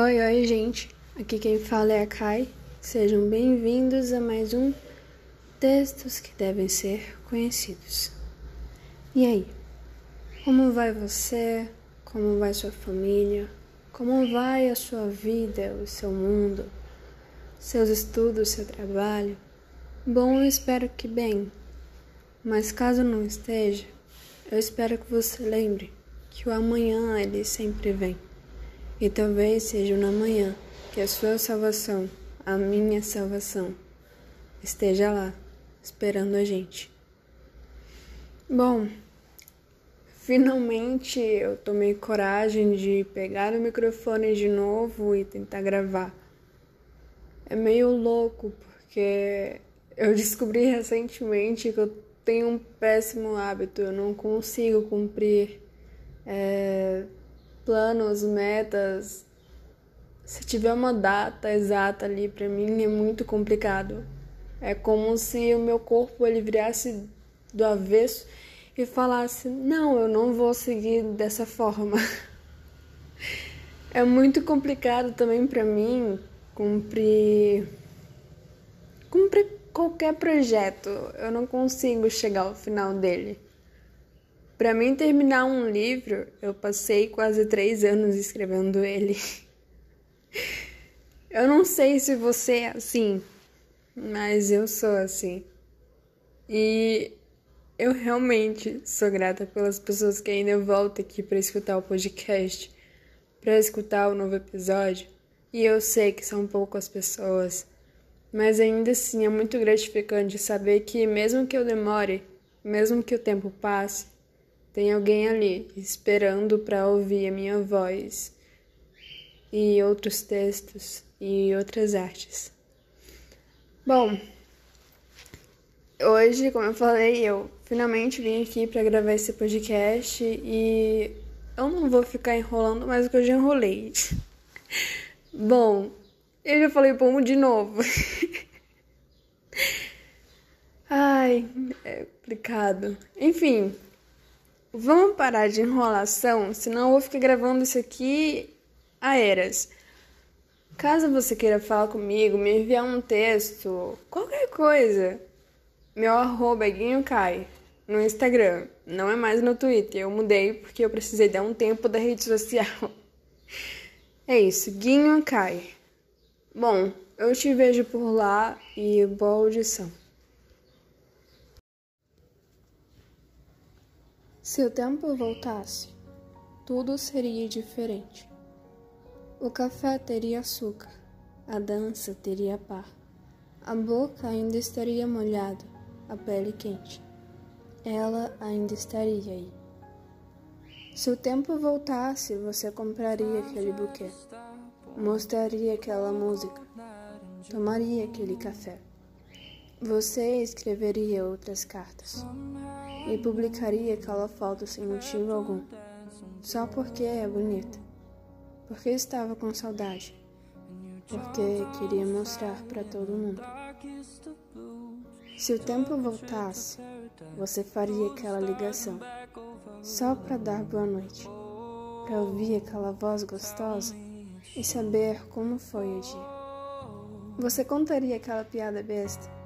Oi, oi, gente. Aqui quem fala é a Kai. Sejam bem-vindos a mais um Textos que devem ser conhecidos. E aí? Como vai você? Como vai sua família? Como vai a sua vida, o seu mundo, seus estudos, seu trabalho? Bom, eu espero que bem. Mas caso não esteja, eu espero que você lembre que o amanhã ele sempre vem. E talvez seja no amanhã que a sua salvação, a minha salvação, esteja lá, esperando a gente. Bom, finalmente eu tomei coragem de pegar o microfone de novo e tentar gravar. É meio louco porque eu descobri recentemente que eu tenho um péssimo hábito, eu não consigo cumprir é, planos, metas, se tiver uma data exata ali para mim é muito complicado. É como se o meu corpo ele virasse do avesso e falasse: "Não, eu não vou seguir dessa forma". É muito complicado também para mim cumprir cumprir qualquer projeto. Eu não consigo chegar ao final dele. Para mim terminar um livro, eu passei quase três anos escrevendo ele. Eu não sei se você é assim, mas eu sou assim. E eu realmente sou grata pelas pessoas que ainda voltam aqui para escutar o podcast, para escutar o novo episódio. E eu sei que são poucas pessoas, mas ainda assim é muito gratificante saber que, mesmo que eu demore, mesmo que o tempo passe, tem alguém ali esperando para ouvir a minha voz e outros textos e outras artes. Bom, hoje, como eu falei, eu finalmente vim aqui para gravar esse podcast e eu não vou ficar enrolando mais do que eu já enrolei. Bom, eu já falei bom de novo. Ai, é complicado. Enfim, Vamos parar de enrolação, senão eu vou ficar gravando isso aqui a eras. Caso você queira falar comigo, me enviar um texto, qualquer coisa, meu arroba é guinhocai no Instagram, não é mais no Twitter. Eu mudei porque eu precisei dar um tempo da rede social. É isso, Guinho Cai. Bom, eu te vejo por lá e boa audição. Se o tempo voltasse, tudo seria diferente. O café teria açúcar, a dança teria par, a boca ainda estaria molhada, a pele quente. Ela ainda estaria aí. Se o tempo voltasse, você compraria aquele buquê, mostraria aquela música, tomaria aquele café. Você escreveria outras cartas? E publicaria aquela foto sem motivo algum, só porque é bonita, porque estava com saudade, porque queria mostrar para todo mundo. Se o tempo voltasse, você faria aquela ligação, só para dar boa noite, para ouvir aquela voz gostosa? E saber como foi o dia. Você contaria aquela piada besta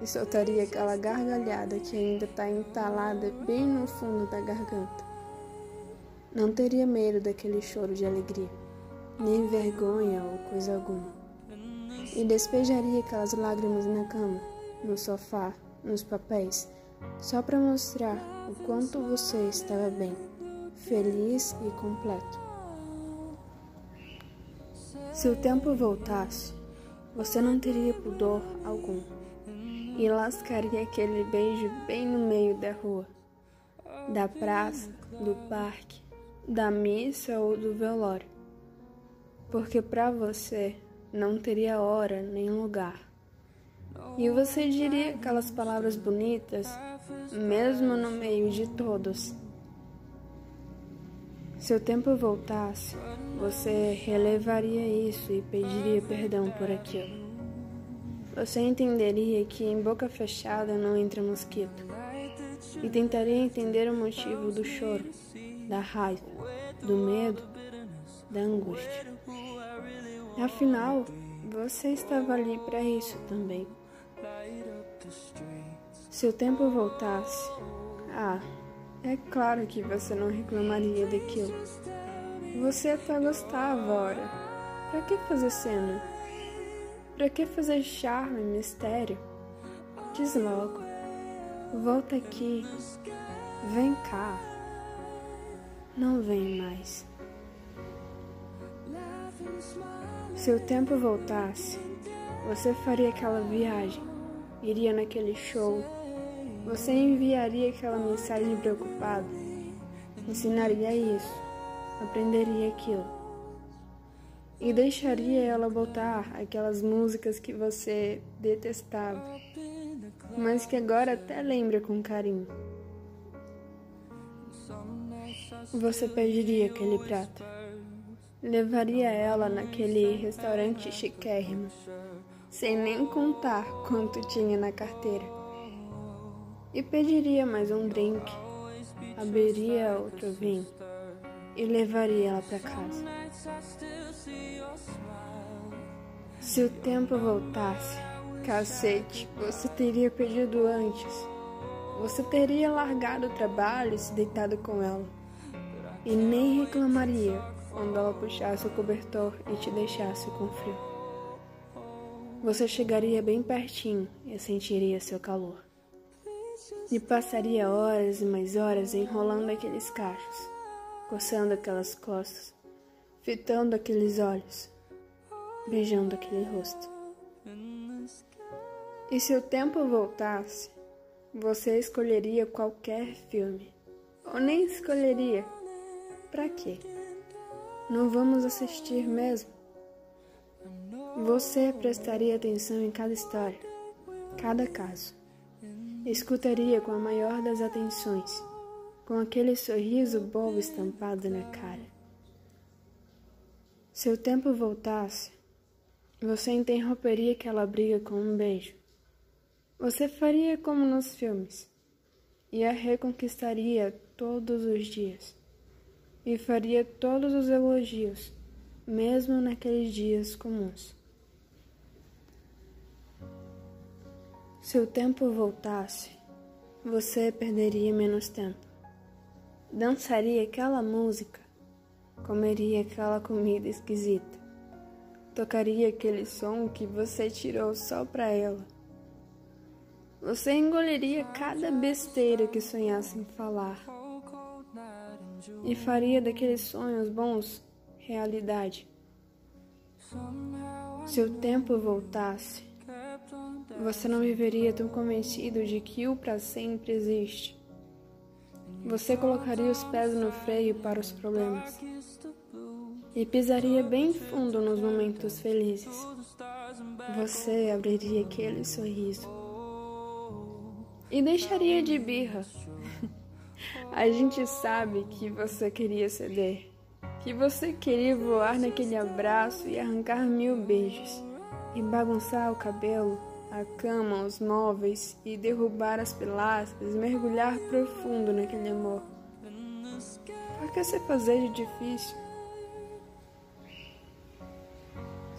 e soltaria aquela gargalhada que ainda está entalada bem no fundo da garganta. Não teria medo daquele choro de alegria, nem vergonha ou coisa alguma. E despejaria aquelas lágrimas na cama, no sofá, nos papéis, só para mostrar o quanto você estava bem, feliz e completo. Se o tempo voltasse, você não teria pudor algum e lascaria aquele beijo bem no meio da rua, da praça, do parque, da missa ou do velório. Porque para você não teria hora nem lugar. E você diria aquelas palavras bonitas, mesmo no meio de todos. Se o tempo voltasse, você relevaria isso e pediria perdão por aquilo. Você entenderia que em boca fechada não entra mosquito e tentaria entender o motivo do choro, da raiva, do medo, da angústia. Afinal, você estava ali para isso também. Se o tempo voltasse, ah, é claro que você não reclamaria daquilo. Você até gostava, ora. Para que fazer cena? Para que fazer charme e mistério? Diz logo. Volta aqui. Vem cá. Não vem mais. Se o tempo voltasse, você faria aquela viagem, iria naquele show, você enviaria aquela mensagem preocupada, ensinaria isso, aprenderia aquilo e deixaria ela botar aquelas músicas que você detestava, mas que agora até lembra com carinho. Você pediria aquele prato levaria ela naquele restaurante chiquérrimo, sem nem contar quanto tinha na carteira. E pediria mais um drink, abriria outro vinho e levaria ela para casa. Se o tempo voltasse, cacete, você teria pedido antes. Você teria largado o trabalho e se deitado com ela. E nem reclamaria quando ela puxasse o cobertor e te deixasse com frio. Você chegaria bem pertinho e sentiria seu calor. E passaria horas e mais horas enrolando aqueles cachos, coçando aquelas costas, fitando aqueles olhos, beijando aquele rosto. E se o tempo voltasse, você escolheria qualquer filme. Ou nem escolheria. Para quê? Não vamos assistir mesmo? Você prestaria atenção em cada história, cada caso. Escutaria com a maior das atenções, com aquele sorriso bobo estampado na cara. Se o tempo voltasse, você interromperia aquela briga com um beijo. Você faria como nos filmes e a reconquistaria todos os dias e faria todos os elogios, mesmo naqueles dias comuns. Se o tempo voltasse, você perderia menos tempo. Dançaria aquela música, comeria aquela comida esquisita, tocaria aquele som que você tirou só para ela. Você engoliria cada besteira que sonhasse em falar e faria daqueles sonhos bons realidade. Se o tempo voltasse, você não viveria tão convencido de que o para sempre existe. Você colocaria os pés no freio para os problemas e pisaria bem fundo nos momentos felizes. Você abriria aquele sorriso e deixaria de birra a gente sabe que você queria ceder, que você queria voar naquele abraço e arrancar mil beijos, e bagunçar o cabelo, a cama, os móveis, e derrubar as pilastras, mergulhar profundo naquele amor. Por que se fazer de difícil?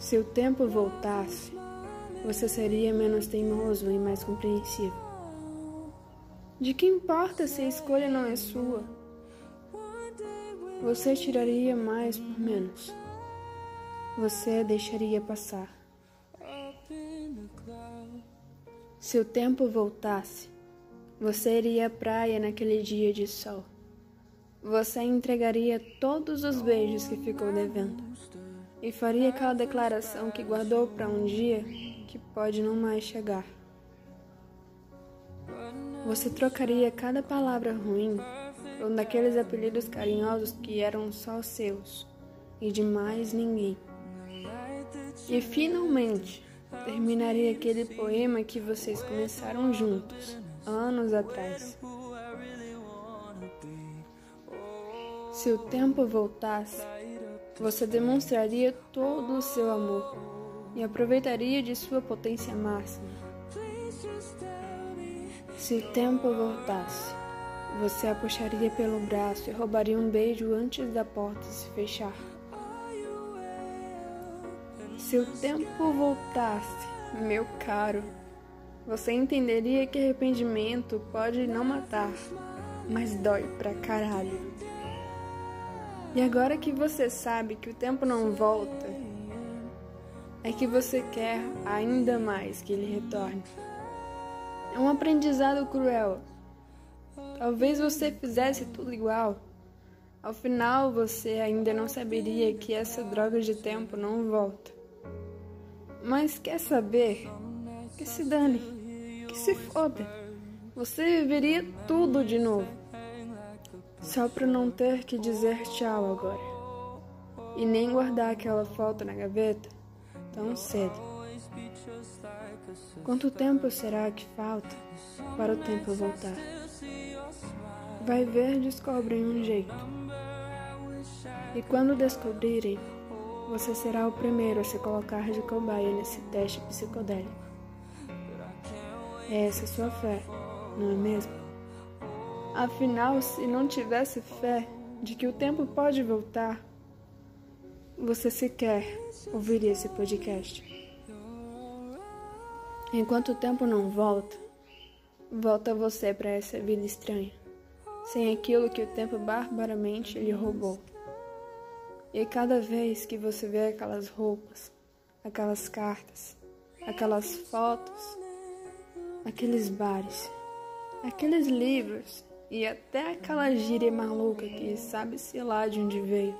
Se o tempo voltasse, você seria menos teimoso e mais compreensivo. De que importa se a escolha não é sua? Você tiraria mais por menos. Você deixaria passar. Se o tempo voltasse, você iria à praia naquele dia de sol. Você entregaria todos os beijos que ficou devendo e faria aquela declaração que guardou para um dia que pode não mais chegar. Você trocaria cada palavra ruim por um daqueles apelidos carinhosos que eram só seus e de mais ninguém. E finalmente terminaria aquele poema que vocês começaram juntos, anos atrás. Se o tempo voltasse, você demonstraria todo o seu amor e aproveitaria de sua potência máxima se o tempo voltasse, você a puxaria pelo braço e roubaria um beijo antes da porta se fechar. Se o tempo voltasse, meu caro, você entenderia que arrependimento pode não matar, mas dói pra caralho. E agora que você sabe que o tempo não volta, é que você quer ainda mais que ele retorne. É um aprendizado cruel. Talvez você fizesse tudo igual. Ao final você ainda não saberia que essa droga de tempo não volta. Mas quer saber? Que se dane, que se foda. Você viveria tudo de novo. Só para não ter que dizer tchau agora. E nem guardar aquela foto na gaveta tão cedo. Quanto tempo será que falta para o tempo voltar? Vai ver, descobrem um jeito. E quando descobrirem, você será o primeiro a se colocar de cobaia nesse teste psicodélico. É essa sua fé, não é mesmo? Afinal, se não tivesse fé de que o tempo pode voltar, você sequer ouviria esse podcast. Enquanto o tempo não volta, volta você para essa vida estranha, sem aquilo que o tempo barbaramente lhe roubou. E cada vez que você vê aquelas roupas, aquelas cartas, aquelas fotos, aqueles bares, aqueles livros e até aquela gíria maluca que sabe-se lá de onde veio,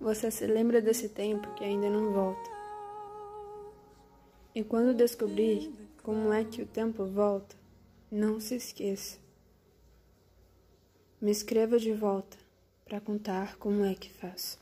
você se lembra desse tempo que ainda não volta. E quando descobrir como é que o tempo volta, não se esqueça. Me escreva de volta para contar como é que faz.